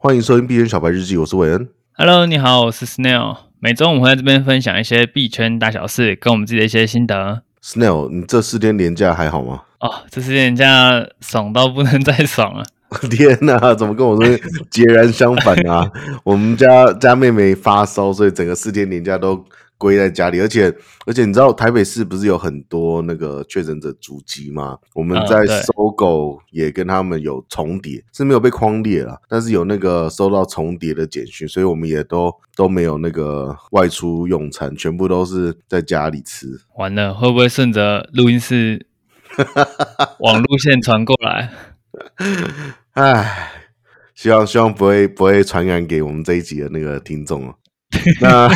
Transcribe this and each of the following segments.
欢迎收听币圈小白日记，我是韦恩。Hello，你好，我是 Snail。每周我们会在这边分享一些币圈大小事，跟我们自己的一些心得。Snail，你这四天连假还好吗？哦，这四天连假爽到不能再爽了。天哪，怎么跟我说截然相反啊？我们家家妹妹发烧，所以整个四天连假都。归在家里，而且而且你知道台北市不是有很多那个确诊者足迹吗？我们在搜狗也跟他们有重叠，是没有被框列了，但是有那个收到重叠的简讯，所以我们也都都没有那个外出用餐，全部都是在家里吃。完了，会不会顺着录音室 网路线传过来？唉，希望希望不会不会传染给我们这一集的那个听众 那。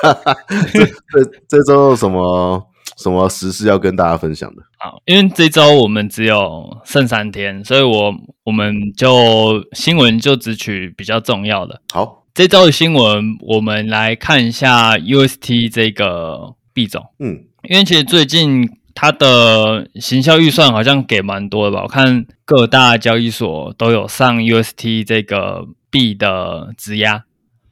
哈哈，这这这周有什么什么时事要跟大家分享的？好，因为这周我们只有剩三天，所以我我们就新闻就只取比较重要的。好，这周的新闻我们来看一下 UST 这个币种。嗯，因为其实最近它的行销预算好像给蛮多的吧？我看各大交易所都有上 UST 这个币的质押。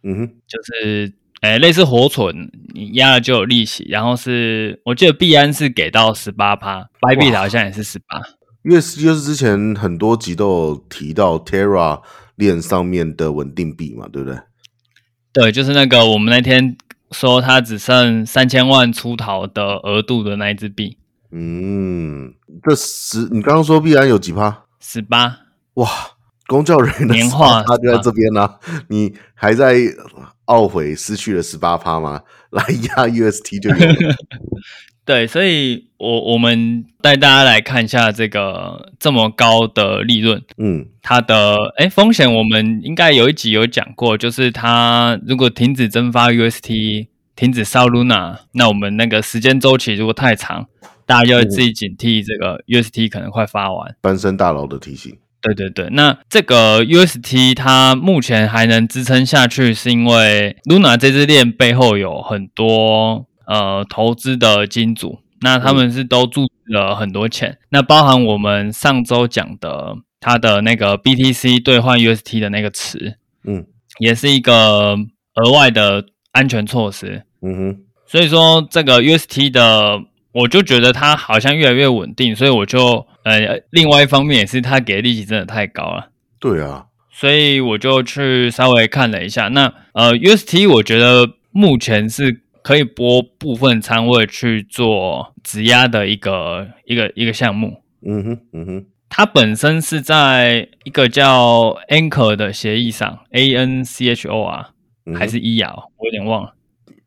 嗯哼，就是。哎，类似活存，你压了就有利息，然后是我记得币安是给到十八趴，Bybit 好像也是十八。因为就是之前很多集都有提到 Terra 链上面的稳定币嘛，对不对？对，就是那个我们那天说它只剩三千万出逃的额度的那一支币。嗯，这十你刚刚说币安有几趴？十八。哇，公教人的年化他就在这边呢、啊，你还在。懊悔失去了十八趴吗？来压 UST 就有了。对，所以我我们带大家来看一下这个这么高的利润，嗯，它的哎风险我们应该有一集有讲过，就是它如果停止蒸发 UST，停止烧 Luna，那我们那个时间周期如果太长，大家就要自己警惕这个 UST 可能快发完。单身大佬的提醒。对对对，那这个 UST 它目前还能支撑下去，是因为 Luna 这支链背后有很多呃投资的金主，那他们是都注了很多钱，嗯、那包含我们上周讲的它的那个 BTC 兑换 UST 的那个词，嗯，也是一个额外的安全措施，嗯哼，所以说这个 UST 的。我就觉得它好像越来越稳定，所以我就呃，另外一方面也是它给的利息真的太高了。对啊，所以我就去稍微看了一下，那呃，UST 我觉得目前是可以拨部分仓位去做质押的一个一个一个项目。嗯哼，嗯哼，它本身是在一个叫 Anchor 的协议上，A N C H O R、嗯、还是 E R，我有点忘了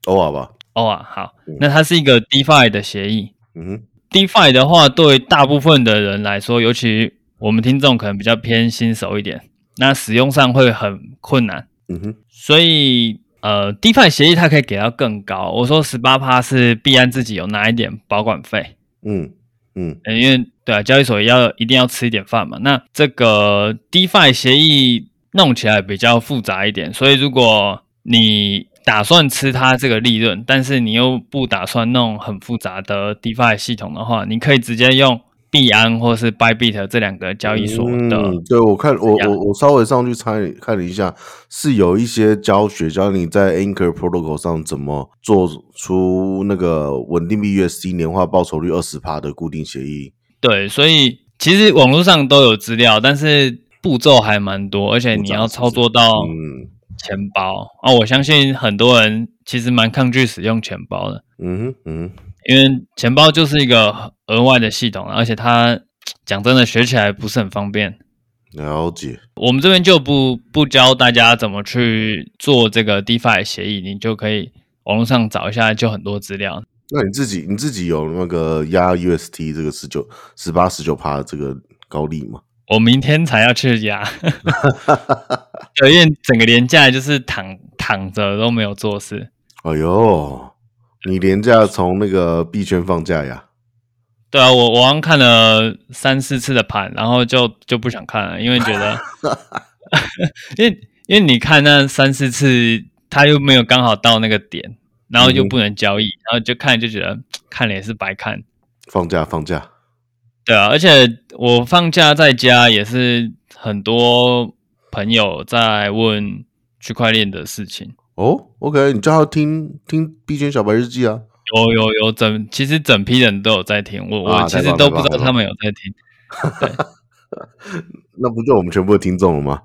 ，O R 吧。哦啊，好，那它是一个 DeFi 的协议。嗯哼，DeFi 的话，对大部分的人来说，尤其我们听众可能比较偏新手一点，那使用上会很困难。嗯哼，所以呃，DeFi 协议它可以给到更高。我说十八趴是币安自己有拿一点保管费。嗯嗯，因为对啊，交易所要一定要吃一点饭嘛。那这个 DeFi 协议弄起来比较复杂一点，所以如果你打算吃它这个利润，但是你又不打算弄很复杂的 DeFi 系统的话，你可以直接用币安或是 Bybit 这两个交易所的。嗯，对，我看我我我稍微上去参看了一下，是有一些教学教你在 Anchor Protocol 上怎么做出那个稳定币 UST 年化报酬率二十趴的固定协议。对，所以其实网络上都有资料，但是步骤还蛮多，而且你要操作到嗯。钱包啊，我相信很多人其实蛮抗拒使用钱包的。嗯哼，嗯，因为钱包就是一个额外的系统，而且它讲真的学起来不是很方便。了解。我们这边就不不教大家怎么去做这个 DeFi 协议，你就可以网络上找一下，就很多资料。那你自己你自己有那个压 UST 这个十九十八十九趴的这个高利吗？我明天才要去押，对，因为整个年假就是躺躺着都没有做事。哎呦，你年假从那个币圈放假呀？对啊，我我刚看了三四次的盘，然后就就不想看了，因为觉得 因为因为你看那三四次，他又没有刚好到那个点，然后又不能交易，嗯、然后就看就觉得看了也是白看。放假放假。对啊，而且我放假在家也是很多朋友在问区块链的事情。哦，OK，你叫他听听币圈小白日记啊。有有有整，其实整批人都有在听，我、啊、我其实都不知道他们有在听。那不就我们全部的听众了吗？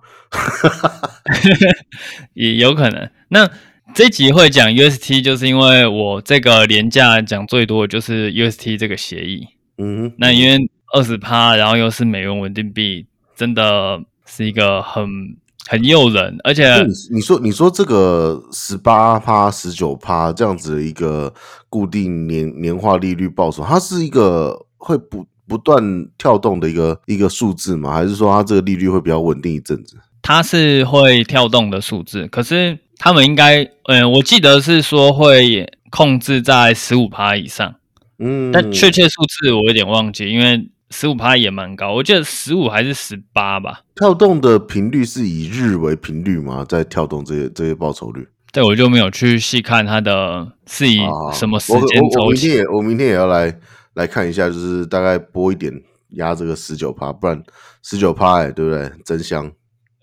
也有可能。那这集会讲 UST，就是因为我这个连假讲最多的就是 UST 这个协议。嗯，那因为二十趴，然后又是美元稳定币，真的是一个很。很诱人，而且你你说你说这个十八趴、十九趴这样子的一个固定年年化利率报酬，它是一个会不不断跳动的一个一个数字吗？还是说它这个利率会比较稳定一阵子？它是会跳动的数字，可是他们应该，嗯、呃，我记得是说会控制在十五趴以上，嗯，但确切数字我有点忘记，因为。十五趴也蛮高，我记得十五还是十八吧。跳动的频率是以日为频率吗？在跳动这些这些报酬率？对，我就没有去细看它的是以什么时间周期。我明天也我明天也要来来看一下，就是大概播一点压这个十九趴，不然十九趴哎，对不对？真香。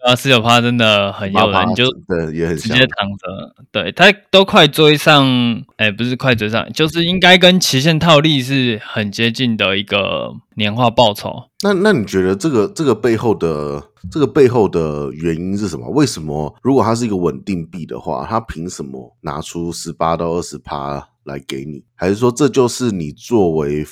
啊，十九趴真的很诱人，你就对也很直接躺着，对，他都快追上，哎、欸，不是快追上，就是应该跟期限套利是很接近的一个年化报酬。那那你觉得这个这个背后的这个背后的原因是什么？为什么如果它是一个稳定币的话，它凭什么拿出十八到二十趴来给你？还是说这就是你作为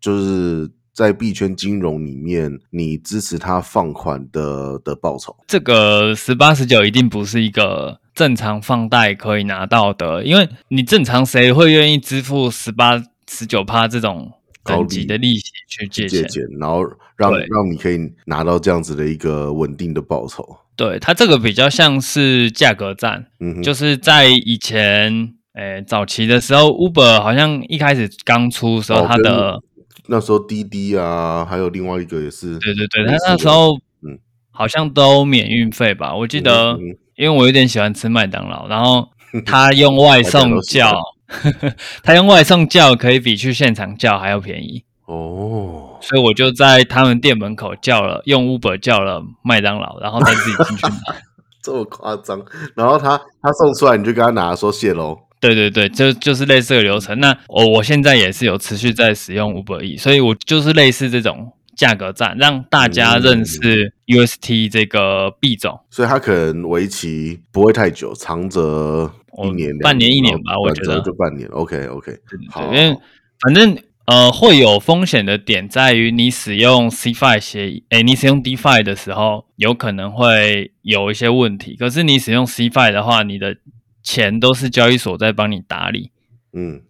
就是？在币圈金融里面，你支持他放款的的报酬，这个十八十九一定不是一个正常放贷可以拿到的，因为你正常谁会愿意支付十八十九趴这种高级的利息去借钱，借钱然后让让你可以拿到这样子的一个稳定的报酬？对，它这个比较像是价格战，嗯，就是在以前，诶、欸，早期的时候，Uber 好像一开始刚出的时候，它的。那时候滴滴啊，还有另外一个也是，对对对，他那时候嗯，好像都免运费吧？我记得，嗯嗯、因为我有点喜欢吃麦当劳，然后他用外送叫，他用外送叫可以比去现场叫还要便宜哦，所以我就在他们店门口叫了，用 Uber 叫了麦当劳，然后再自己进去买，这么夸张？然后他他送出来，你就跟他拿说谢喽。对对对，就就是类似的流程。那我我现在也是有持续在使用 Uber E，所以我就是类似这种价格战，让大家认识 UST 这个币种。所以它可能为期不会太久，长则一年、半年、一年吧，我觉得就半年。OK OK，对对，因为反正呃会有风险的点在于你使用 CeFi 协议，诶，你使用 DeFi 的时候有可能会有一些问题。可是你使用 CeFi 的话，你的钱都是交易所在帮你打理，嗯，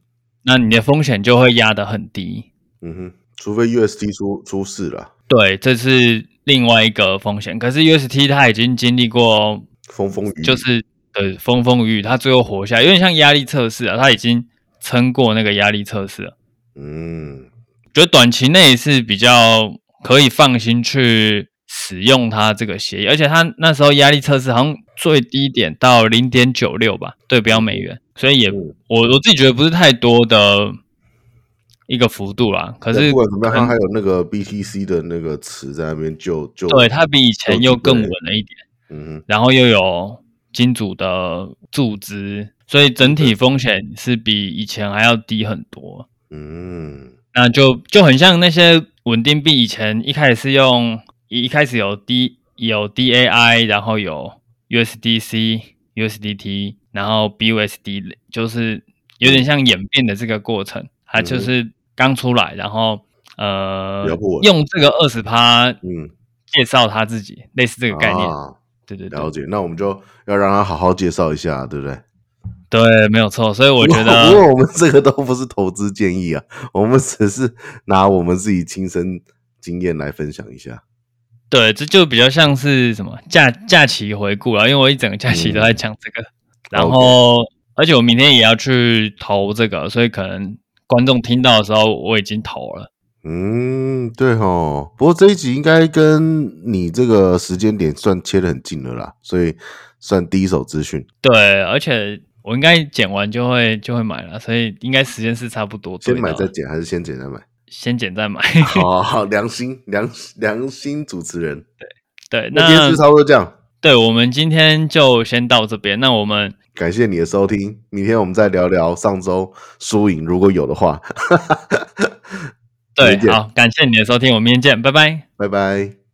那你的风险就会压得很低，嗯哼，除非 UST 出出事了，对，这是另外一个风险。可是 UST 它已经经历过风风雨，就是呃风风雨雨，它最后活下来，有点像压力测试啊，它已经撑过那个压力测试了，嗯，觉得短期内是比较可以放心去使用它这个协议，而且它那时候压力测试好像最低点到零点九六吧，对标美元，所以也我我自己觉得不是太多的一个幅度啦。可是不管怎么样，它还有那个 BTC 的那个词在那边，就就对它比以前又更稳了一点，嗯，然后又有金主的注资，所以整体风险是比以前还要低很多。嗯，那就就很像那些稳定币，以前一开始是用。一开始有 D 有 DAI，然后有 USDC、USDT，然后 BUSD，就是有点像演变的这个过程。它就是刚出来，然后呃，用这个二十趴，嗯，介绍他自己，类似这个概念。啊、对对对，了解。那我们就要让他好好介绍一下，对不对？对，没有错。所以我觉得，不过我们这个都不是投资建议啊，我们只是拿我们自己亲身经验来分享一下。对，这就比较像是什么假假期回顾了，因为我一整个假期都在讲这个，嗯、然后.而且我明天也要去投这个，所以可能观众听到的时候我已经投了。嗯，对哦。不过这一集应该跟你这个时间点算切的很近了啦，所以算第一手资讯。对，而且我应该剪完就会就会买了，所以应该时间是差不多。先买再剪，还是先剪再买？先剪再买，好好良心良良心主持人，对对，那今天是差不多这样，对，我们今天就先到这边。那我们感谢你的收听，明天我们再聊聊上周输赢，如果有的话。对，好，感谢你的收听，我们明天见，拜拜，拜拜。